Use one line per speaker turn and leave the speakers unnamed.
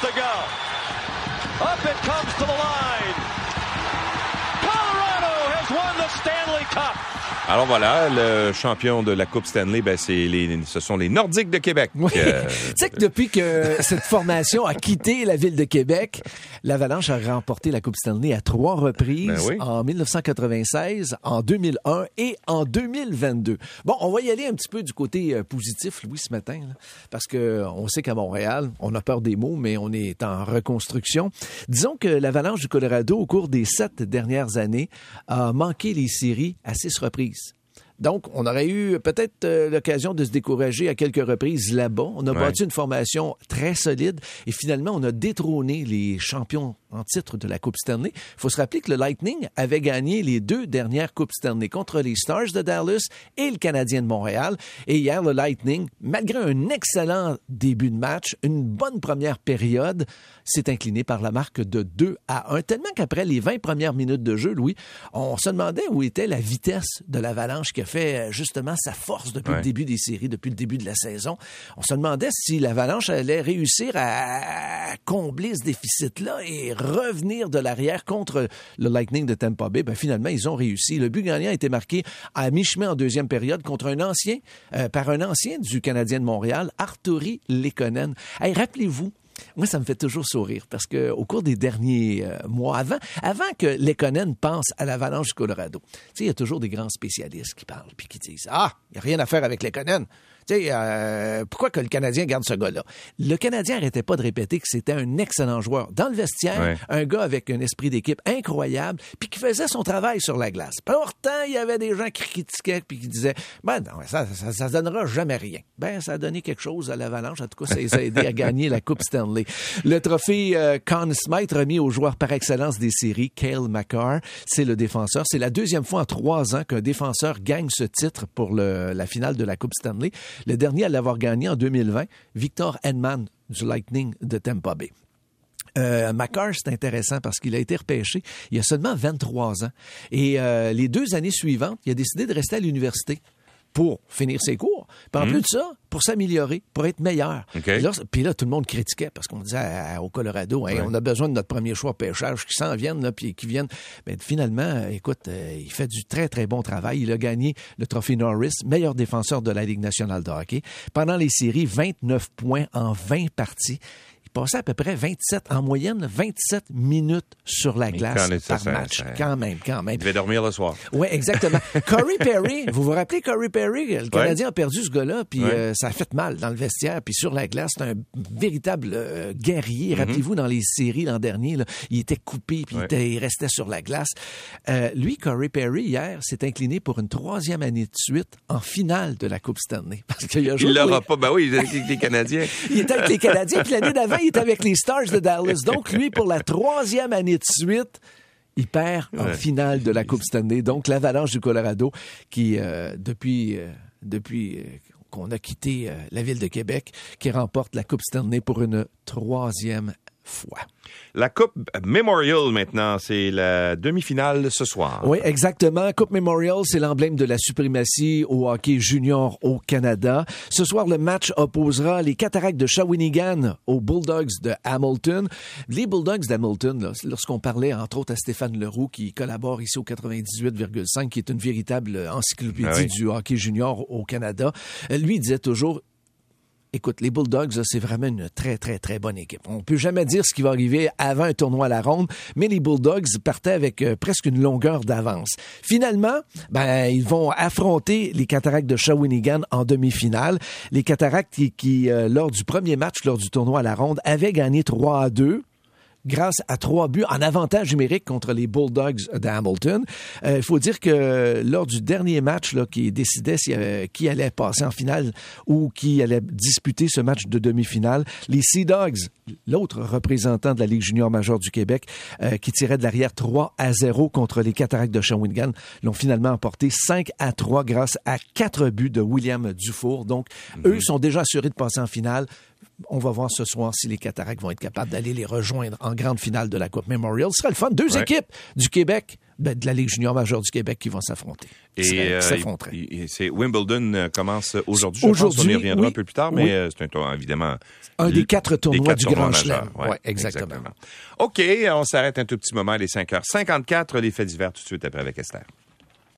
to go. Up it comes
Alors voilà, le champion de la Coupe Stanley, ben c'est les, ce sont les Nordiques de Québec.
Oui.
Euh,
tu sais que depuis que cette formation a quitté la ville de Québec, l'Avalanche a remporté la Coupe Stanley à trois reprises
Ben oui.
en 1996, en 2001 et en 2022. Bon, on va y aller un petit peu du côté euh, positif, Louis, ce matin, là, parce que euh, on sait qu'à Montréal, on a peur des mots, mais on est en reconstruction. Disons que l'Avalanche du Colorado, au cours des sept dernières années, a manqué les séries à six reprises. Donc, on aurait eu peut-être euh, l'occasion de se décourager à quelques reprises là-bas. On a
Ouais.
bâti une formation très solide et finalement, on a détrôné les champions en titre de la Coupe Stanley. Il faut se rappeler que le Lightning avait gagné les deux dernières Coupes Stanley contre les Stars de Dallas et le Canadien de Montréal. Et hier, le Lightning, malgré un excellent début de match, une bonne première période, s'est incliné par la marque de 2 à 1. Tellement qu'après les 20 premières minutes de jeu, Louis, on se demandait où était la vitesse de l'Avalanche qui a fait euh, justement sa force depuis
Ouais.
le début des séries, depuis le début de la saison. On se demandait si l'Avalanche allait réussir à combler ce déficit-là et revenir de l'arrière contre le Lightning de Tampa Bay. Ben, finalement, ils ont réussi. Le but gagnant a été marqué à mi-chemin en deuxième période contre un ancien, euh, par un ancien du Canadien de Montréal, Arturi Lekonen. Hey, rappelez-vous, moi, ça me fait toujours sourire parce que au cours des derniers euh, mois, avant, avant que Lekonen pense à l'Avalanche du Colorado, tu il y a toujours des grands spécialistes qui parlent puis qui disent Ah, il n'y a rien à faire avec Lekonen. Tu sais, euh, pourquoi que le Canadien garde ce gars-là? Le Canadien arrêtait pas de répéter que c'était un excellent joueur. Dans le vestiaire,
Ouais.
un gars avec un esprit d'équipe incroyable, puis qui faisait son travail sur la glace. Pourtant, il y avait des gens qui critiquaient puis qui disaient Ben non, ça, ça, ça donnera jamais rien. Ben, ça a donné quelque chose à l'Avalanche. En tout cas, ça les a aidés à gagner la Coupe Stanley. Le trophée euh, Conn Smythe remis au joueur par excellence des séries, Cale McCarr, c'est le défenseur. C'est la deuxième fois en trois ans qu'un défenseur gagne ce titre pour le- la finale de la Coupe Stanley. Le dernier à l'avoir gagné en 2020, Victor Hedman du Lightning de Tampa Bay. Euh, McCarr, c'est intéressant parce qu'il a été repêché il y a seulement 23 ans. Et euh, les deux années suivantes, il a décidé de rester à l'université pour finir ses cours. Puis en plus de ça, pour s'améliorer, pour être meilleur. Puis là, tout le monde critiquait parce qu'on disait à- au Colorado, Hey,
Ouais.
on a besoin de notre premier choix pêchage qui s'en viennent, là, puis qui viennent. Ben, finalement, écoute, euh, il fait du très, très bon travail. Il a gagné le trophée Norris, meilleur défenseur de la Ligue nationale de hockey. Pendant les séries, 29 points en 20 parties. Il passait à peu près 27, en moyenne, 27 minutes sur la
Mais
glace par
ça-
match.
ça-
Quand même, quand même.
il devait dormir le soir.
Oui, exactement. Corey Perry, vous vous rappelez Corey Perry? Le Canadien a perdu ce gars-là, puis
Ouais.
euh, ça a fait mal dans le vestiaire, puis sur la glace, c'est un véritable euh, guerrier.
Mhm.
Rappelez-vous, dans les séries l'an dernier, là, il était coupé, puis il était- restait sur la glace. Euh, lui, Corey Perry, hier, s'est incliné pour une troisième année de suite en finale de la Coupe Stanley. Parce qu'il a joué
Il l'aura pas. Ben oui, il est avec les Canadiens.
il était avec les Canadiens, puis l'année d'avant, il était avec les Stars de Dallas. Donc, lui, pour la troisième année de suite, il perd en
Ouais.
finale de la Coupe Stanley. Donc, l'Avalanche du Colorado, qui, euh, depuis, euh, depuis euh, qu'on a quitté la ville de Québec, qui remporte la Coupe Stanley pour une troisième fois.
La Coupe Memorial maintenant, c'est la demi-finale ce soir.
Oui, exactement. Coupe Memorial, c'est l'emblème de la suprématie au hockey junior au Canada. Ce soir, le match opposera les Cataractes de Shawinigan aux Bulldogs de Hamilton. Les Bulldogs d'Hamilton, lorsqu'on parlait entre autres à Stéphane Leroux, qui collabore ici au 98,5, qui est une véritable encyclopédie
Ah oui.
du hockey junior au Canada, euh, lui disait toujours Écoute, les Bulldogs, c'est vraiment une très, très, très bonne équipe. On peut jamais dire ce qui va arriver avant un tournoi à la ronde, mais les Bulldogs partaient avec euh, presque une longueur d'avance. Finalement, ben, ils vont affronter les Cataractes de Shawinigan en demi-finale. Les Cataractes qui, qui, euh, lors du premier match, lors du tournoi à la ronde, avaient gagné 3 à 2 grâce à trois buts en avantage numérique contre les Bulldogs de Hamilton. Euh, Il faut dire que lors du dernier match là, qui décidait si, euh, qui allait passer en finale ou qui allait disputer ce match de demi-finale, les Sea Dogs, l'autre représentant de la Ligue junior majeure du Québec, euh, qui tirait de l'arrière 3 à 0 contre les Cataractes de Shawinigan, l'ont finalement emporté 5 à 3 grâce à quatre buts de William Dufour. Donc, eux sont déjà assurés de passer en finale On va voir ce soir si les Cataractes vont être capables d'aller les rejoindre en grande finale de la Coupe Memorial. Ce sera le fun. Deux
Ouais.
équipes du Québec, ben, de la Ligue junior majeure du Québec qui vont s'affronter.
Et euh,
s'affronteraient.
il- il- c'est Wimbledon euh, commence aujourd'hui. Je pense
Aujourd'hui,
qu'on y reviendra
oui.
un peu plus tard, mais
Oui.
euh, c'est un tour évidemment
Un des quatre tournois
des
du
tournois
Grand. Chelem. Ouais, exactement.
OK, on s'arrête un tout petit moment, les 5h54, les faits divers tout de suite après avec Esther.